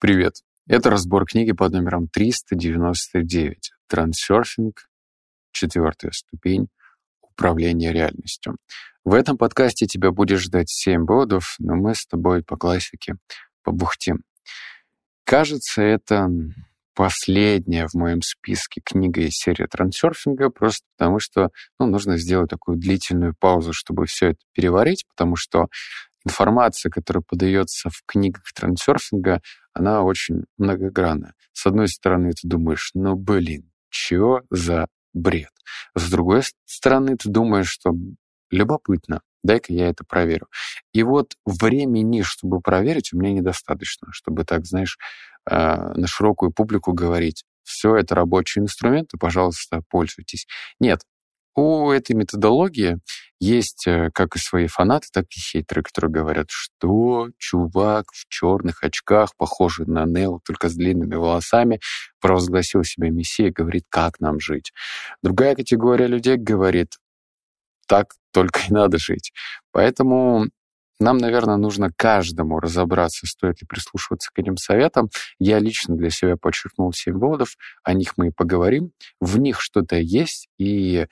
Привет. Это разбор книги под номером 399 «Трансерфинг. Четвертая ступень. Управление реальностью». В этом подкасте тебя будет ждать 7 бодов, но мы с тобой по классике побухтим. Кажется, это последняя в моем списке книга из серии трансерфинга, просто потому что ну, нужно сделать такую длительную паузу, чтобы все это переварить, потому что информация, которая подается в книгах трансерфинга, она очень многогранная. С одной стороны, ты думаешь, ну, блин, чё за бред? С другой стороны, ты думаешь, что любопытно, дай-ка я это проверю. И вот времени, чтобы проверить, у меня недостаточно, чтобы так, знаешь, э, на широкую публику говорить, все это рабочие инструменты, пожалуйста, пользуйтесь. Нет, у этой методологии есть э, как и свои фанаты, так и хейтеры, которые говорят, что чувак в черных очках, похожий на Нео, только с длинными волосами, провозгласил себя мессией, говорит, как нам жить. Другая категория людей говорит, так только и надо жить. Поэтому нам, наверное, нужно каждому разобраться, стоит ли прислушиваться к этим советам. Я лично для себя подчеркнул семь выводов, о них мы и поговорим. В них что-то есть, и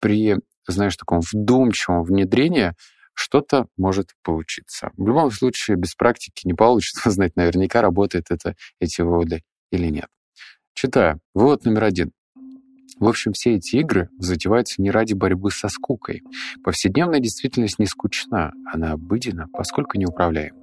при, знаешь, таком вдумчивом внедрении что-то может получиться. В любом случае, без практики не получится знать наверняка, работает это, эти выводы или нет. Читаю. Вывод номер один. В общем, все эти игры затеваются не ради борьбы со скукой. Повседневная действительность не скучна, она обыденна, поскольку неуправляема.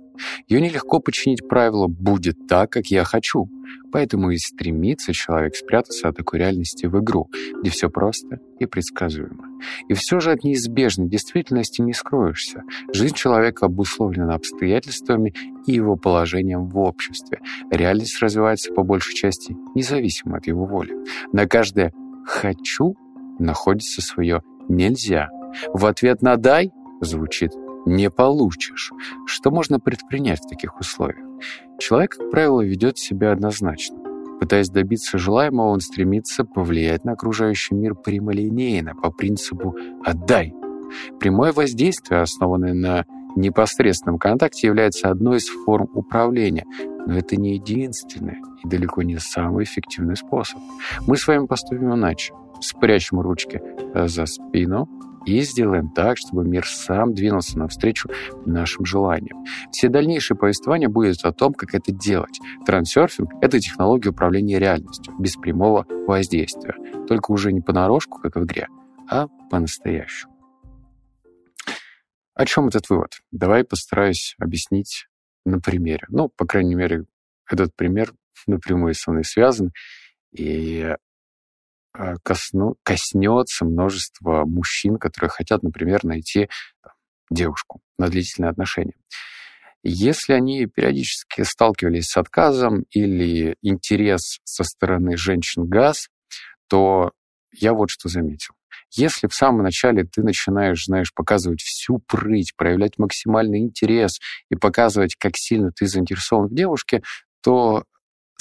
Ее нелегко подчинить правило «будет так, как я хочу». Поэтому и стремится человек спрятаться от такой реальности в игру, где все просто и предсказуемо. И все же от неизбежной действительности не скроешься. Жизнь человека обусловлена обстоятельствами и его положением в обществе. Реальность развивается по большей части независимо от его воли. На каждое «хочу» находится свое «нельзя». В ответ на «дай» звучит не получишь. Что можно предпринять в таких условиях? Человек, как правило, ведет себя однозначно. Пытаясь добиться желаемого, он стремится повлиять на окружающий мир прямолинейно, по принципу «отдай». Прямое воздействие, основанное на непосредственном контакте, является одной из форм управления, но это не единственный и далеко не самый эффективный способ. Мы с вами поступим иначе. Спрячем ручки за спину, и сделаем так, чтобы мир сам двинулся навстречу нашим желаниям. Все дальнейшие повествования будет о том, как это делать. Трансерфинг — это технология управления реальностью, без прямого воздействия. Только уже не понарошку, как в игре, а по-настоящему. О чем этот вывод? Давай постараюсь объяснить на примере. Ну, по крайней мере, этот пример напрямую со мной связан. И Э, косну, коснется множество мужчин, которые хотят, например, найти девушку на длительные отношения. Если они периодически сталкивались с отказом или интерес со стороны женщин газ, то я вот что заметил. Если в самом начале ты начинаешь, знаешь, показывать всю прыть, проявлять максимальный интерес и показывать, как сильно ты заинтересован в девушке, то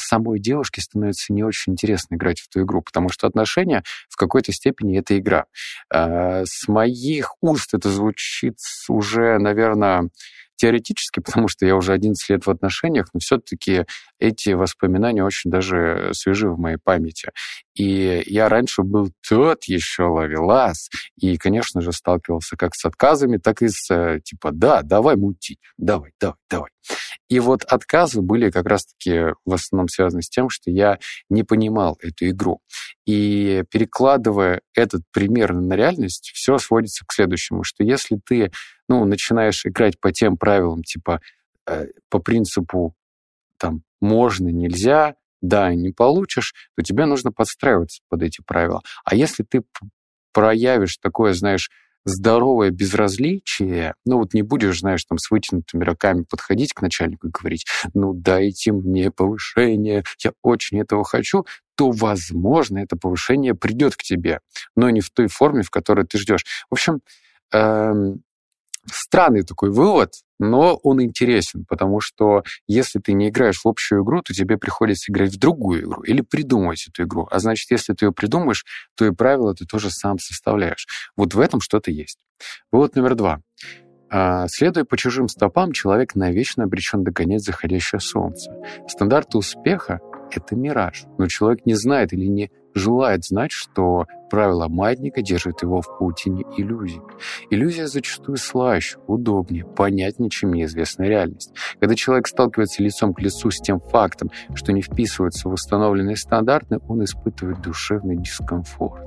самой девушке становится не очень интересно играть в эту игру, потому что отношения в какой-то степени это игра. А, с моих уст это звучит уже, наверное, теоретически, потому что я уже 11 лет в отношениях, но все-таки эти воспоминания очень даже свежи в моей памяти. И я раньше был тот еще ловелас, и, конечно же, сталкивался как с отказами, так и с э, типа «да, давай мутить, давай, давай, давай». И вот отказы были как раз-таки в основном связаны с тем, что я не понимал эту игру. И перекладывая этот пример на реальность, все сводится к следующему, что если ты ну, начинаешь играть по тем правилам, типа э, по принципу там можно, нельзя, да, не получишь, то тебе нужно подстраиваться под эти правила. А если ты проявишь такое, знаешь, здоровое безразличие, ну вот не будешь, знаешь, там с вытянутыми руками подходить к начальнику и говорить, ну дайте мне повышение, я очень этого хочу, то, возможно, это повышение придет к тебе, но не в той форме, в которой ты ждешь. В общем, эм, странный такой вывод, но он интересен, потому что если ты не играешь в общую игру, то тебе приходится играть в другую игру или придумывать эту игру. А значит, если ты ее придумаешь, то и правила ты тоже сам составляешь. Вот в этом что-то есть. Вывод номер два. А, следуя по чужим стопам, человек навечно обречен догонять заходящее солнце. Стандарты успеха — это мираж, но человек не знает или не желает знать, что правила маятника держат его в паутине иллюзий. Иллюзия зачастую слаще, удобнее, понятнее, чем неизвестная реальность. Когда человек сталкивается лицом к лицу с тем фактом, что не вписывается в установленные стандарты, он испытывает душевный дискомфорт.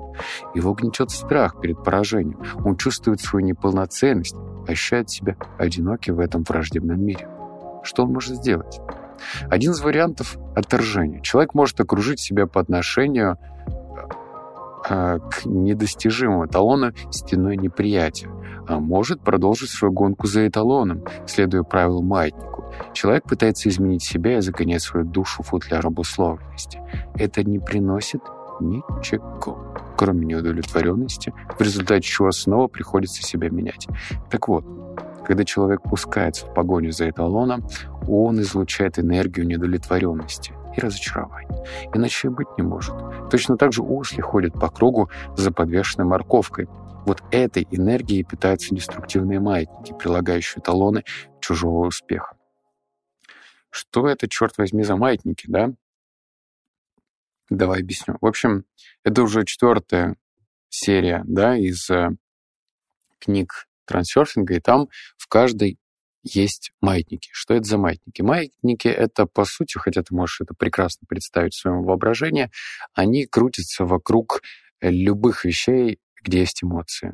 Его гнетет страх перед поражением. Он чувствует свою неполноценность, ощущает себя одиноким в этом враждебном мире. Что он может сделать? Один из вариантов — отторжения. Человек может окружить себя по отношению э, к недостижимому эталону стеной неприятия, а может продолжить свою гонку за эталоном, следуя правилу маятнику. Человек пытается изменить себя и загонять свою душу в футляр обусловленности. Это не приносит ничего, кроме неудовлетворенности, в результате чего снова приходится себя менять. Так вот, когда человек пускается в погоню за эталоном, он излучает энергию недовлетворенности и разочарования. Иначе быть не может. Точно так же осли ходят по кругу за подвешенной морковкой. Вот этой энергией питаются деструктивные маятники, прилагающие талоны чужого успеха. Что это, черт возьми, за маятники, да? Давай объясню. В общем, это уже четвертая серия, да, из э, книг трансерфинга, и там в каждой есть маятники. Что это за маятники? Маятники — это, по сути, хотя ты можешь это прекрасно представить в своем воображении, они крутятся вокруг любых вещей, где есть эмоции.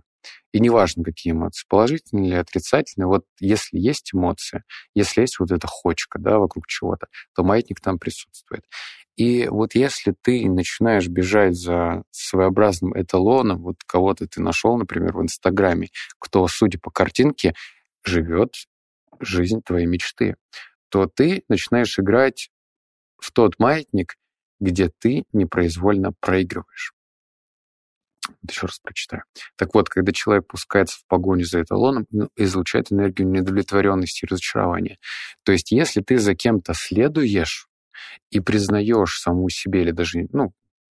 И неважно, какие эмоции, положительные или отрицательные, вот если есть эмоция, если есть вот эта хочка да, вокруг чего-то, то маятник там присутствует. И вот если ты начинаешь бежать за своеобразным эталоном, вот кого-то ты нашел, например, в Инстаграме, кто, судя по картинке, живет жизнь твоей мечты, то ты начинаешь играть в тот маятник, где ты непроизвольно проигрываешь. Вот еще раз прочитаю. Так вот, когда человек пускается в погоню за эталоном, ну, излучает энергию недовлетворенности и разочарования. То есть, если ты за кем-то следуешь, и признаешь саму себе или даже ну,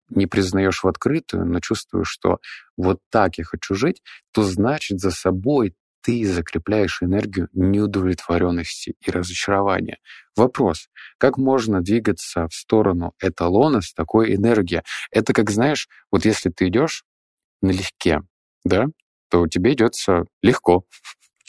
не признаешь в открытую, но чувствуешь, что вот так я хочу жить, то значит за собой ты закрепляешь энергию неудовлетворенности и разочарования. Вопрос, как можно двигаться в сторону эталона с такой энергией? Это как, знаешь, вот если ты идешь налегке, да, то тебе идется легко.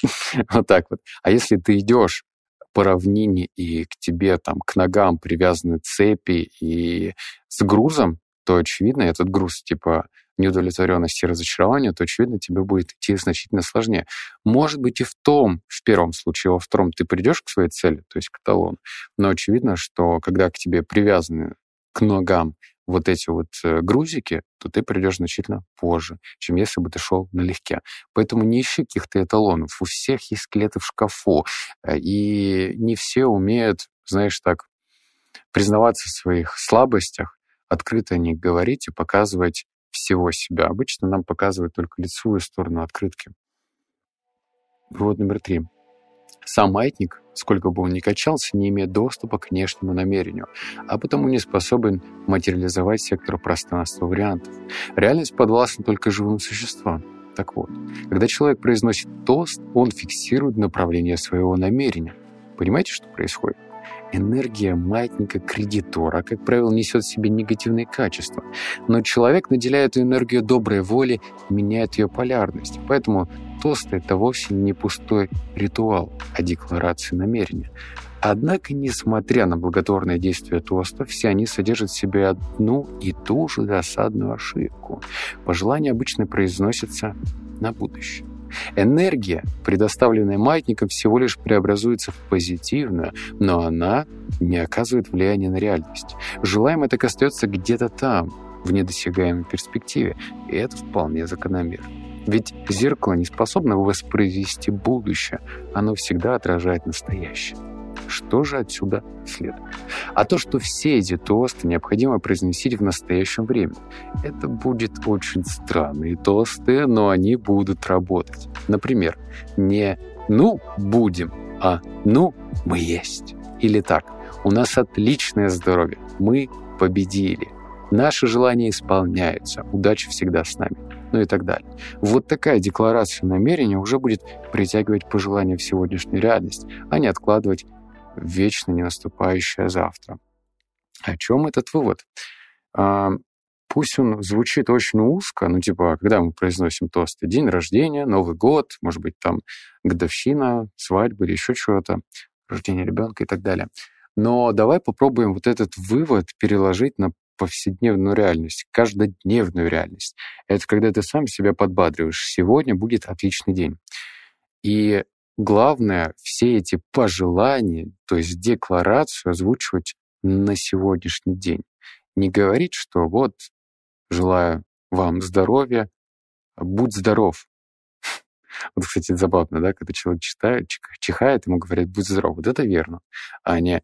Вот так вот. А если ты идешь по равнине и к тебе там к ногам привязаны цепи и с грузом, то очевидно этот груз типа неудовлетворенности и разочарования, то, очевидно, тебе будет идти значительно сложнее. Может быть, и в том, в первом случае, во втором ты придешь к своей цели, то есть к талону, но очевидно, что когда к тебе привязаны к ногам вот эти вот э, грузики, то ты придешь значительно позже, чем если бы ты шел налегке. Поэтому не ищи каких-то эталонов. У всех есть скелеты в шкафу. Э, и не все умеют, знаешь, так признаваться в своих слабостях, открыто о них говорить и показывать всего себя. Обычно нам показывают только лицевую сторону открытки. Вывод номер три. Сам маятник, сколько бы он ни качался, не имеет доступа к внешнему намерению, а потому не способен материализовать сектор пространства вариантов. Реальность подвластна только живым существам. Так вот, когда человек произносит тост, он фиксирует направление своего намерения. Понимаете, что происходит? Энергия маятника кредитора, как правило, несет в себе негативные качества. Но человек, наделяя эту энергию доброй воли, меняет ее полярность. Поэтому тост — это вовсе не пустой ритуал, а декларация намерения. Однако, несмотря на благотворное действие тоста, все они содержат в себе одну и ту же досадную ошибку. Пожелание обычно произносится на будущее. Энергия, предоставленная маятником, всего лишь преобразуется в позитивную, но она не оказывает влияния на реальность. Желаемое так остается где-то там, в недосягаемой перспективе, и это вполне закономерно. Ведь зеркало не способно воспроизвести будущее, оно всегда отражает настоящее. Что же отсюда следует? А то, что все эти тосты необходимо произносить в настоящем времени. Это будет очень странные тосты, но они будут работать. Например, не «ну, будем», а «ну, мы есть». Или так «у нас отличное здоровье, мы победили». Наши желания исполняются, удача всегда с нами. ну и так далее. Вот такая декларация намерения уже будет притягивать пожелания в сегодняшнюю реальность, а не откладывать вечно не наступающее завтра. О чем этот вывод? А, пусть он звучит очень узко, ну, типа, когда мы произносим тосты, день рождения, Новый год, может быть, там годовщина, свадьба или еще чего-то, рождение ребенка и так далее. Но давай попробуем вот этот вывод переложить на повседневную реальность, каждодневную реальность. Это когда ты сам себя подбадриваешь. Сегодня будет отличный день. И главное, все эти пожелания, то есть декларацию озвучивать на сегодняшний день. Не говорить, что вот, желаю вам здоровья, будь здоров. Вот, кстати, забавно, да, когда человек читает, чихает, ему говорят, будь здоров. Вот это верно, а не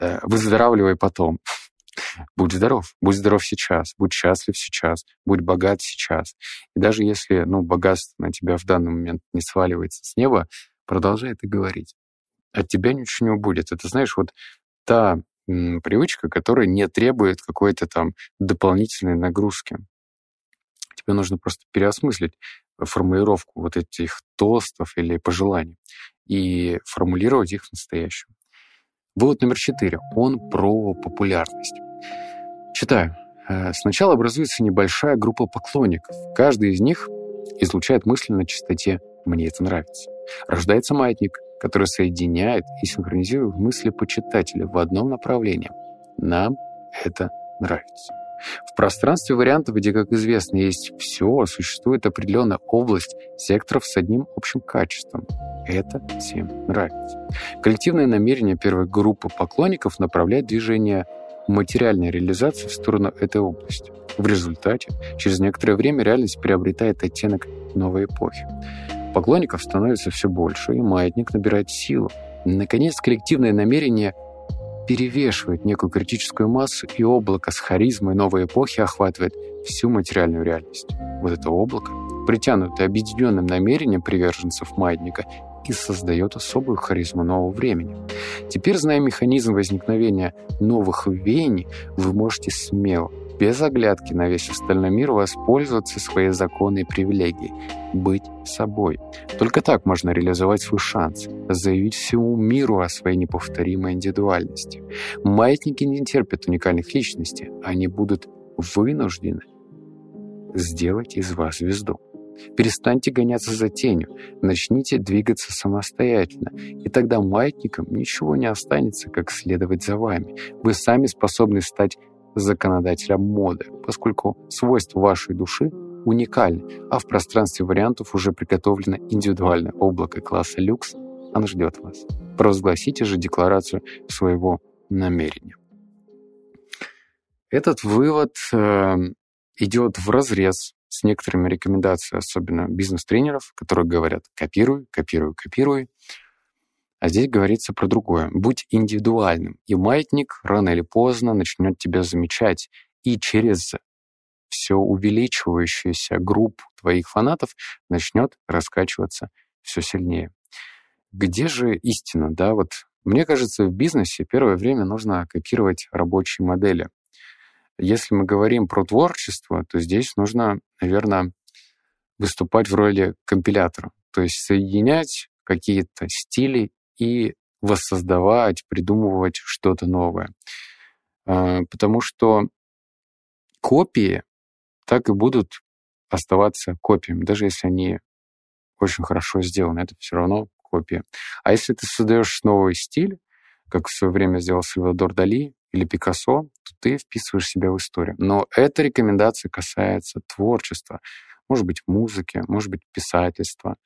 э, выздоравливай потом. Будь здоров, будь здоров сейчас, будь счастлив сейчас, будь богат сейчас. И даже если ну, богатство на тебя в данный момент не сваливается с неба, продолжай это говорить. От тебя ничего не будет. Это, знаешь, вот та привычка, которая не требует какой-то там дополнительной нагрузки. Тебе нужно просто переосмыслить формулировку вот этих тостов или пожеланий и формулировать их настоящим. Вывод номер четыре. Он про популярность. Читаю. Э, сначала образуется небольшая группа поклонников. Каждый из них излучает мысли на частоте «мне это нравится». Рождается маятник, который соединяет и синхронизирует мысли почитателя в одном направлении. Нам это нравится. В пространстве вариантов, где, как известно, есть все, существует определенная область секторов с одним общим качеством. Это всем нравится. Коллективное намерение первой группы поклонников направлять движение материальной реализации в сторону этой области. В результате, через некоторое время реальность приобретает оттенок новой эпохи. Поклонников становится все больше, и маятник набирает силу. Наконец, коллективное намерение перевешивает некую критическую массу, и облако с харизмой новой эпохи охватывает всю материальную реальность. Вот это облако, притянутое объединенным намерением приверженцев маятника, и создает особую харизму нового времени. Теперь, зная механизм возникновения новых веяний, вы можете смело, без оглядки на весь остальной мир, воспользоваться своей законной привилегией – быть собой. Только так можно реализовать свой шанс, заявить всему миру о своей неповторимой индивидуальности. Маятники не терпят уникальных личностей, они будут вынуждены сделать из вас звезду. Перестаньте гоняться за тенью, начните двигаться самостоятельно, и тогда маятникам ничего не останется, как следовать за вами. Вы сами способны стать законодателем моды, поскольку свойства вашей души уникальны, а в пространстве вариантов уже приготовлено индивидуальное облако класса люкс, оно ждет вас. Провозгласите же декларацию своего намерения. Этот вывод э, идет в разрез с некоторыми рекомендациями, особенно бизнес-тренеров, которые говорят «копируй, копируй, копируй». А здесь говорится про другое. Будь индивидуальным, и маятник рано или поздно начнет тебя замечать, и через все увеличивающуюся группу твоих фанатов начнет раскачиваться все сильнее. Где же истина, да? Вот мне кажется, в бизнесе первое время нужно копировать рабочие модели. Если мы говорим про творчество, то здесь нужно, наверное, выступать в роли компилятора, то есть соединять какие-то стили и воссоздавать, придумывать что-то новое. А, потому что копии так и будут оставаться копиями, даже если они очень хорошо сделаны, это все равно копия. А если ты создаешь новый стиль, как в свое время сделал Сальвадор Дали, или Пикассо, то ты вписываешь себя в историю. Но эта рекомендация касается творчества. Может быть, музыки, может быть, писательства,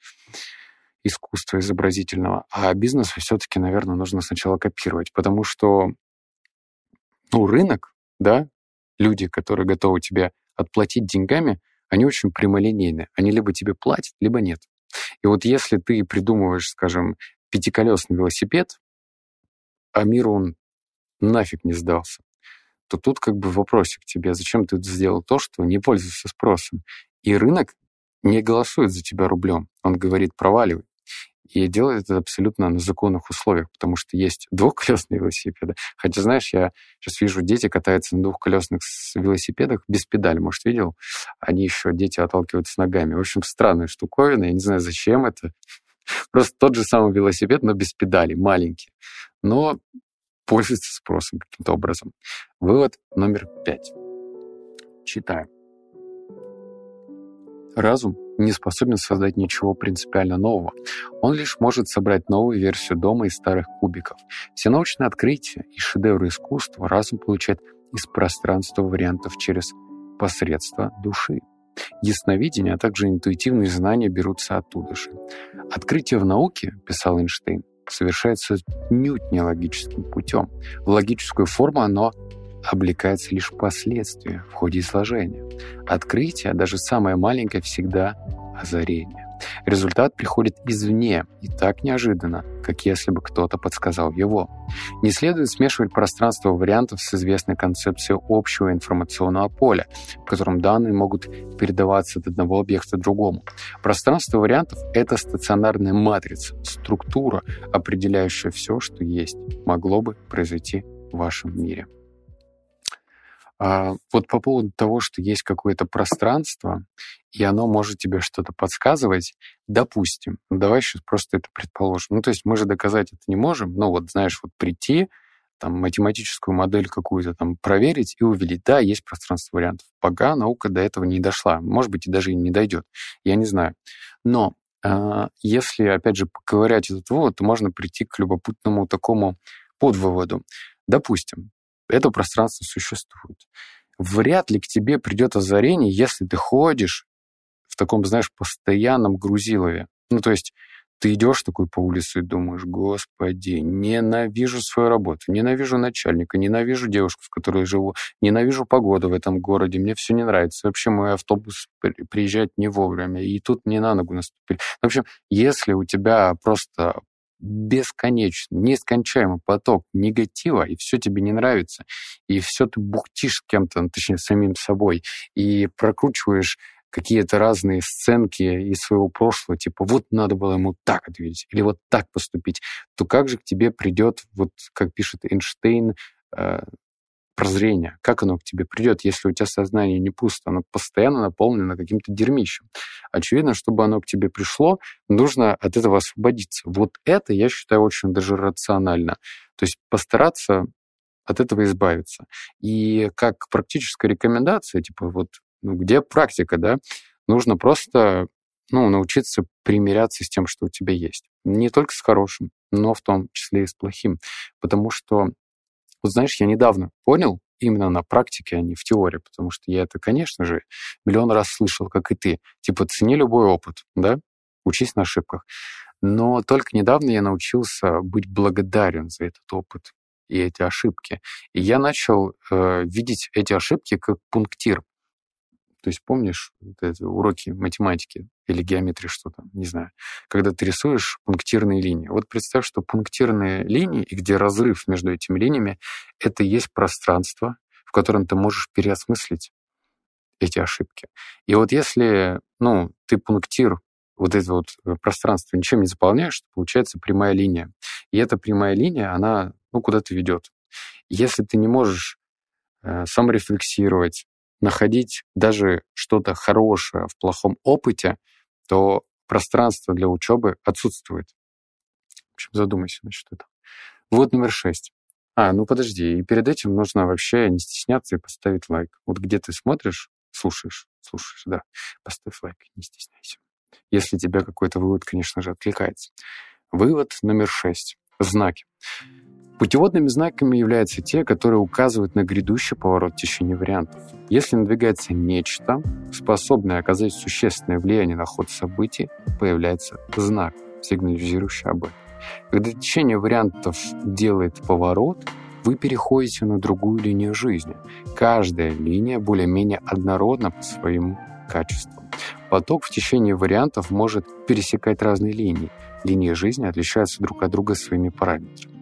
искусства изобразительного. А бизнес все-таки, наверное, нужно сначала копировать, потому что ну, рынок, да, люди, которые готовы тебе отплатить деньгами, они очень прямолинейны. Они либо тебе платят, либо нет. И вот если ты придумываешь, скажем, пятиколесный велосипед, а мир он нафиг не сдался, то тут как бы вопросик тебе, зачем ты сделал то, что не пользуется спросом? И рынок не голосует за тебя рублем. Он говорит, проваливай. И делает это абсолютно на законных условиях, потому что есть двухколесные велосипеды. Хотя, знаешь, я сейчас вижу, дети катаются на двухколесных велосипедах без педали, может, видел? Они еще, дети отталкиваются ногами. В общем, странная штуковина, я не знаю, зачем это. Просто тот же самый велосипед, но без педали, маленький. Но пользуется спросом каким-то образом. Вывод номер пять. Читаю. Разум не способен создать ничего принципиально нового. Он лишь может собрать новую версию дома из старых кубиков. Все научные открытия и шедевры искусства разум получает из пространства вариантов через посредство души. Ясновидение, а также интуитивные знания берутся оттуда же. Открытие в науке, писал Эйнштейн, совершается отнюдь не логическим путем. В логическую форму оно облекается лишь последствия в ходе изложения. Открытие, даже самое маленькое, всегда озарение. Результат приходит извне и так неожиданно, как если бы кто-то подсказал его. Не следует смешивать пространство вариантов с известной концепцией общего информационного поля, в котором данные могут передаваться от одного объекта другому. Пространство вариантов — это стационарная матрица, структура, определяющая все, что есть, могло бы произойти в вашем мире. А вот по поводу того, что есть какое-то пространство, и оно может тебе что-то подсказывать, допустим, ну давай сейчас просто это предположим. Ну, то есть мы же доказать это не можем, но вот, знаешь, вот прийти, там, математическую модель какую-то там проверить и увидеть, да, есть пространство вариантов. Пока наука до этого не дошла, может быть, и даже и не дойдет, я не знаю. Но э, если, опять же, поковырять этот вывод, то можно прийти к любопытному такому подвыводу. Допустим, это пространство существует. Вряд ли к тебе придет озарение, если ты ходишь в таком, знаешь, постоянном грузилове. Ну, то есть ты идешь такой по улице и думаешь, господи, ненавижу свою работу, ненавижу начальника, ненавижу девушку, с которой живу, ненавижу погоду в этом городе, мне все не нравится. Вообще мой автобус приезжает не вовремя, и тут мне на ногу наступили. В общем, если у тебя просто бесконечный, нескончаемый поток негатива, и все тебе не нравится, и все ты бухтишь с кем-то, ну, точнее, самим собой, и прокручиваешь какие-то разные сценки из своего прошлого, типа вот надо было ему так ответить, или вот так поступить, то как же к тебе придет, вот как пишет Эйнштейн, э, прозрение, как оно к тебе придет, если у тебя сознание не пусто, оно постоянно наполнено каким-то дерьмищем. Очевидно, чтобы оно к тебе пришло, нужно от этого освободиться. Вот это, я считаю, очень даже рационально. То есть постараться от этого избавиться. И как практическая рекомендация, типа вот, ну, где практика, да, нужно просто ну, научиться примиряться с тем, что у тебя есть. Не только с хорошим, но в том числе и с плохим. Потому что вот знаешь, я недавно понял, именно на практике, а не в теории, потому что я это, конечно же, миллион раз слышал, как и ты. Типа, цени любой опыт, да, учись на ошибках. Но только недавно я научился быть благодарен за этот опыт и эти ошибки. И я начал э, видеть эти ошибки как пунктир. То есть помнишь вот эти уроки математики или геометрии, что там, не знаю, когда ты рисуешь пунктирные линии. Вот представь, что пунктирные линии, и где разрыв между этими линиями, это есть пространство, в котором ты можешь переосмыслить эти ошибки. И вот если, ну, ты пунктир, вот это вот э, пространство ничем не заполняешь, получается прямая линия. И эта прямая линия, она, ну, куда-то ведет. Если ты не можешь э, саморефлексировать, находить даже что-то хорошее в плохом опыте, то пространство для учебы отсутствует. В общем, задумайся насчет этого. Вот номер шесть. А, ну подожди, и перед этим нужно вообще не стесняться и поставить лайк. Вот где ты смотришь, слушаешь, слушаешь, да, поставь лайк, не стесняйся. Если тебя какой-то вывод, конечно же, откликается. Вывод номер шесть. Знаки. Путеводными знаками являются те, которые указывают на грядущий поворот течения вариантов. Если надвигается нечто, способное оказать существенное влияние на ход событий, появляется знак, сигнализирующий об этом. Когда течение вариантов делает поворот, вы переходите на другую линию жизни. Каждая линия более-менее однородна по своим качествам. Поток в течение вариантов может пересекать разные линии. Линии жизни отличаются друг от друга своими параметрами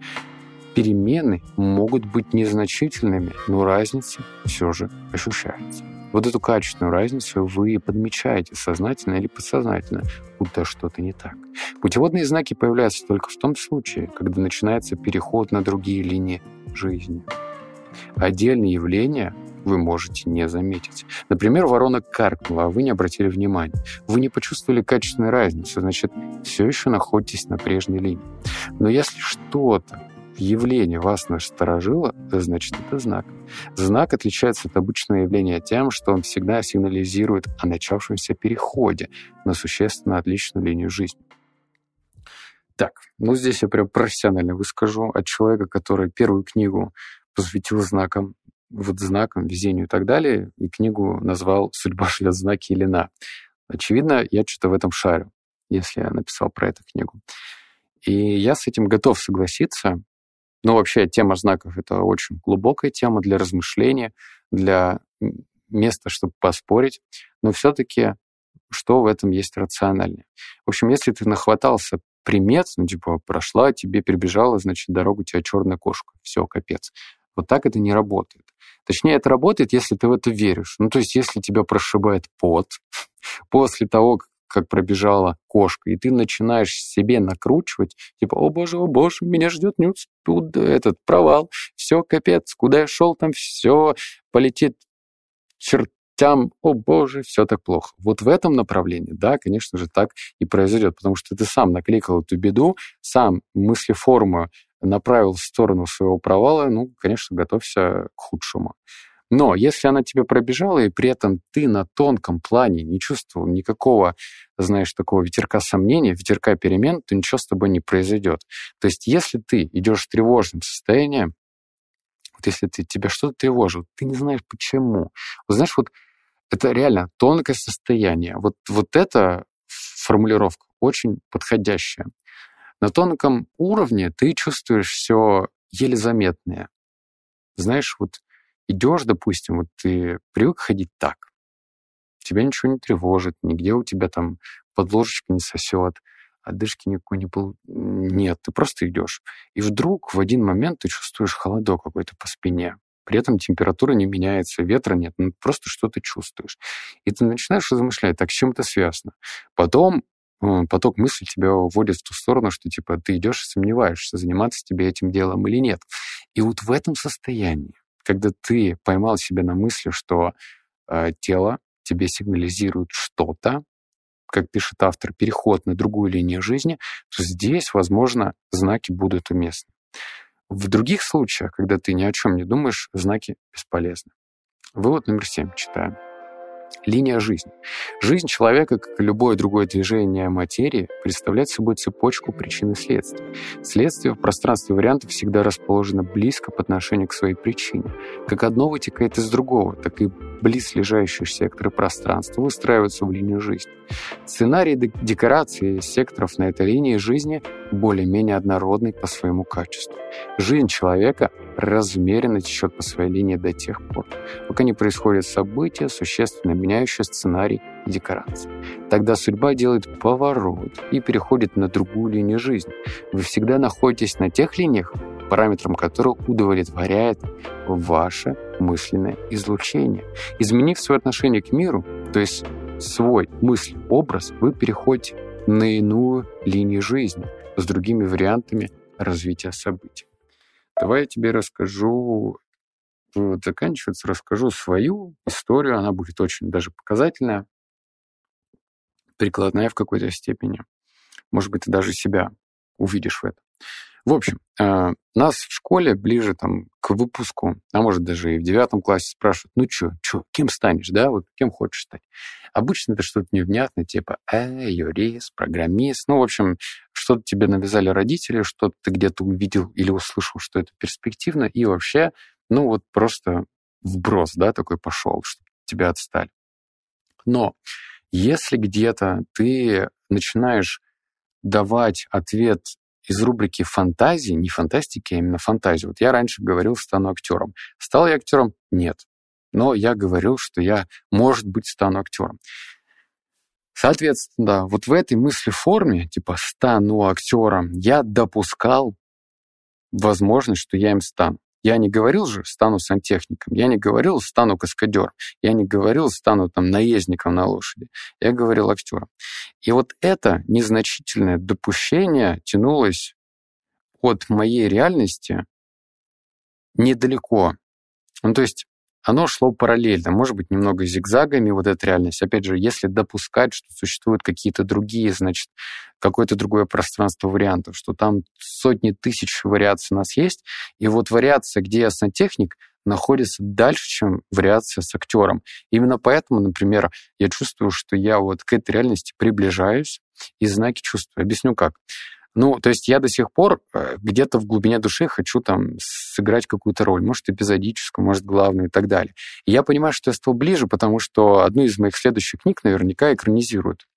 перемены могут быть незначительными, но разница все же ощущается. Вот эту качественную разницу вы подмечаете сознательно или подсознательно, будто что-то не так. Путеводные знаки появляются только в том случае, когда начинается переход на другие линии жизни. Отдельные явления вы можете не заметить. Например, ворона каркнула, а вы не обратили внимания. Вы не почувствовали качественной разницы, значит, все еще находитесь на прежней линии. Но если что-то явление вас насторожило, значит, это знак. Знак отличается от обычного явления тем, что он всегда сигнализирует о начавшемся переходе на существенно отличную линию жизни. Так, ну здесь я прям профессионально выскажу от человека, который первую книгу посвятил знакам, вот знакам, везению и так далее, и книгу назвал «Судьба шлет знаки Елена». Очевидно, я что-то в этом шарю, если я написал про эту книгу. И я с этим готов согласиться, ну, вообще, тема знаков — это очень глубокая тема для размышления, для места, чтобы поспорить. Но все-таки что в этом есть рациональное? В общем, если ты нахватался примет, ну, типа, прошла, тебе перебежала, значит, дорогу тебя черная кошка. Все, капец. Вот так это не работает. Точнее, это работает, если ты в это веришь. Ну, то есть, если тебя прошибает пот после того, как пробежала кошка, и ты начинаешь себе накручивать, типа, о боже, о боже, меня ждет нюц, тут этот провал, все, капец, куда я шел, там все полетит чертям, о боже, все так плохо. Вот в этом направлении, да, конечно же, так и произойдет, потому что ты сам накликал эту беду, сам мыслеформу направил в сторону своего провала, ну, конечно, готовься к худшему. Но если она тебе пробежала, и при этом ты на тонком плане не чувствовал никакого, знаешь, такого ветерка сомнения, ветерка перемен, то ничего с тобой не произойдет. То есть если ты идешь в тревожном состоянии, вот если ты, тебя что-то тревожит, ты не знаешь почему. Вот знаешь, вот это реально тонкое состояние. Вот, вот эта формулировка очень подходящая. На тонком уровне ты чувствуешь все еле заметное. Знаешь, вот идешь, допустим, вот ты привык ходить так, тебя ничего не тревожит, нигде у тебя там подложечка не сосет, отдышки никакой не был. Нет, ты просто идешь. И вдруг в один момент ты чувствуешь холодок какой-то по спине. При этом температура не меняется, ветра нет, ну просто что-то чувствуешь. И ты начинаешь размышлять, так с чем это связано. Потом поток мыслей тебя вводит в ту сторону, что типа ты идешь и сомневаешься, заниматься тебе этим делом или нет. И вот в этом состоянии когда ты поймал себя на мысли, что э, тело тебе сигнализирует что-то, как пишет автор, переход на другую линию жизни, то здесь, возможно, знаки будут уместны. В других случаях, когда ты ни о чем не думаешь, знаки бесполезны. Вывод номер семь читаем. Линия жизни. Жизнь человека, как и любое другое движение материи, представляет собой цепочку причин и следствий. Следствие в пространстве вариантов всегда расположено близко по отношению к своей причине. Как одно вытекает из другого, так и близлежащие секторы пространства выстраиваются в линию жизни. Сценарий декорации секторов на этой линии жизни более-менее однородный по своему качеству. Жизнь человека размеренно течет по своей линии до тех пор, пока не происходят события, существенно меняющие сценарий и декорации. Тогда судьба делает поворот и переходит на другую линию жизни. Вы всегда находитесь на тех линиях, параметром которых удовлетворяет ваше мысленное излучение. Изменив свое отношение к миру, то есть свой мысль, образ, вы переходите на иную линию жизни с другими вариантами развития событий. Давай я тебе расскажу, вот заканчивается, расскажу свою историю, она будет очень даже показательная, прикладная в какой-то степени. Может быть, ты даже себя увидишь в этом. В общем, э, нас в школе ближе там, к выпуску, а может даже и в девятом классе спрашивают, ну что, что, кем станешь, да, вот кем хочешь стать. Обычно это что-то невнятное, типа э, юрист, программист, ну, в общем, что-то тебе навязали родители, что-то ты где-то увидел или услышал, что это перспективно, и вообще, ну, вот просто вброс, да, такой пошел, что тебя отстали. Но если где-то ты начинаешь давать ответ из рубрики фантазии, не фантастики, а именно фантазии. Вот я раньше говорил, стану актером. Стал я актером? Нет. Но я говорил, что я, может быть, стану актером. Соответственно, вот в этой мысли форме, типа стану актером, я допускал возможность, что я им стану. Я не говорил же, стану сантехником. Я не говорил, стану каскадером. Я не говорил, стану там наездником на лошади. Я говорил актером. И вот это незначительное допущение тянулось от моей реальности недалеко. Ну, то есть оно шло параллельно, может быть, немного зигзагами, вот эта реальность. Опять же, если допускать, что существуют какие-то другие, значит, какое-то другое пространство вариантов, что там сотни тысяч вариаций у нас есть, и вот вариация, где я сантехник, находится дальше, чем вариация с актером. Именно поэтому, например, я чувствую, что я вот к этой реальности приближаюсь и знаки чувствую. Объясню как. Ну, то есть я до сих пор э, где-то в глубине души хочу там сыграть какую-то роль, может, эпизодическую, может, главную и так далее. И я понимаю, что я стал ближе, потому что одну из моих следующих книг наверняка экранизируют.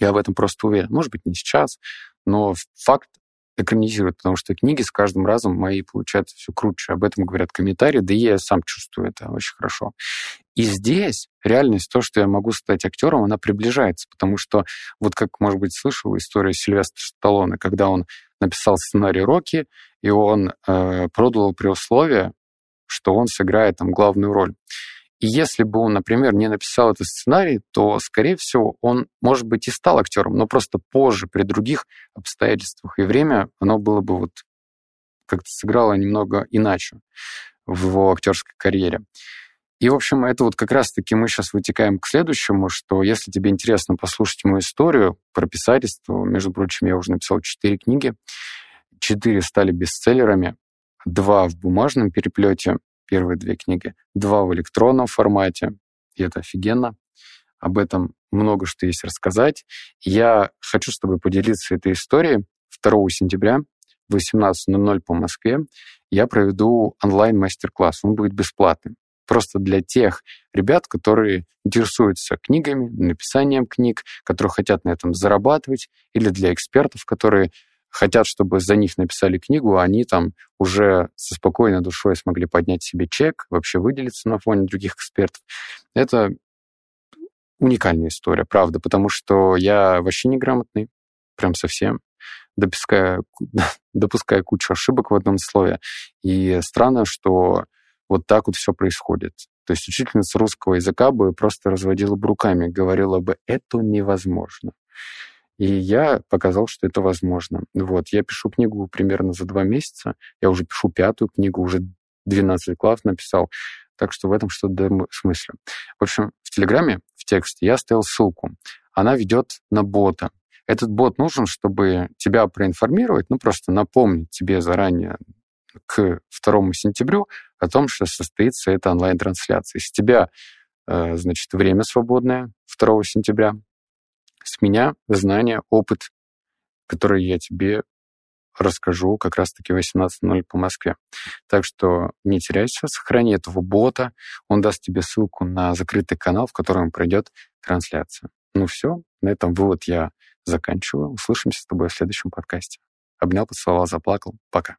Я в этом просто уверен. Может быть, не сейчас, но факт экранизируют, потому что книги с каждым разом мои получаются все круче. Об этом говорят комментарии, да и я сам чувствую это очень хорошо. И здесь реальность, то, что я могу стать актером, она приближается, потому что вот как, может быть, слышал историю Сильвестра Сталлоне, когда он написал сценарий Рокки, и он э, продал при условии, что он сыграет там главную роль. И если бы он, например, не написал этот сценарий, то, скорее всего, он, может быть, и стал актером, но просто позже, при других обстоятельствах и время, оно было бы вот как-то сыграло немного иначе в его актерской карьере. И, в общем, это вот как раз-таки мы сейчас вытекаем к следующему, что если тебе интересно послушать мою историю про писательство, между прочим, я уже написал четыре книги, четыре стали бестселлерами, два в бумажном переплете, первые две книги, два в электронном формате, и это офигенно. Об этом много что есть рассказать. Я хочу с тобой поделиться этой историей. 2 сентября в 18.00 по Москве я проведу онлайн-мастер-класс. Он будет бесплатным. Просто для тех ребят, которые интересуются книгами, написанием книг, которые хотят на этом зарабатывать, или для экспертов, которые хотят, чтобы за них написали книгу, а они там уже со спокойной душой смогли поднять себе чек, вообще выделиться на фоне других экспертов. Это уникальная история, правда, потому что я вообще неграмотный, прям совсем, допуская, допуская кучу ошибок в одном слове. И странно, что вот так вот все происходит. То есть учительница русского языка бы просто разводила бы руками, говорила бы, это невозможно. И я показал, что это возможно. Вот, я пишу книгу примерно за два месяца. Я уже пишу пятую книгу, уже 12 глав написал. Так что в этом что-то смысле. В общем, в Телеграме, в тексте я оставил ссылку. Она ведет на бота. Этот бот нужен, чтобы тебя проинформировать, ну, просто напомнить тебе заранее к 2 сентябрю о том, что состоится эта онлайн-трансляция. С тебя, э, значит, время свободное 2 сентября, с меня знания, опыт, который я тебе расскажу как раз-таки 18.00 по Москве. Так что не теряйся, сохрани этого бота, он даст тебе ссылку на закрытый канал, в котором пройдет трансляция. Ну все, на этом вывод я заканчиваю. Услышимся с тобой в следующем подкасте. Обнял, поцеловал, заплакал. Пока.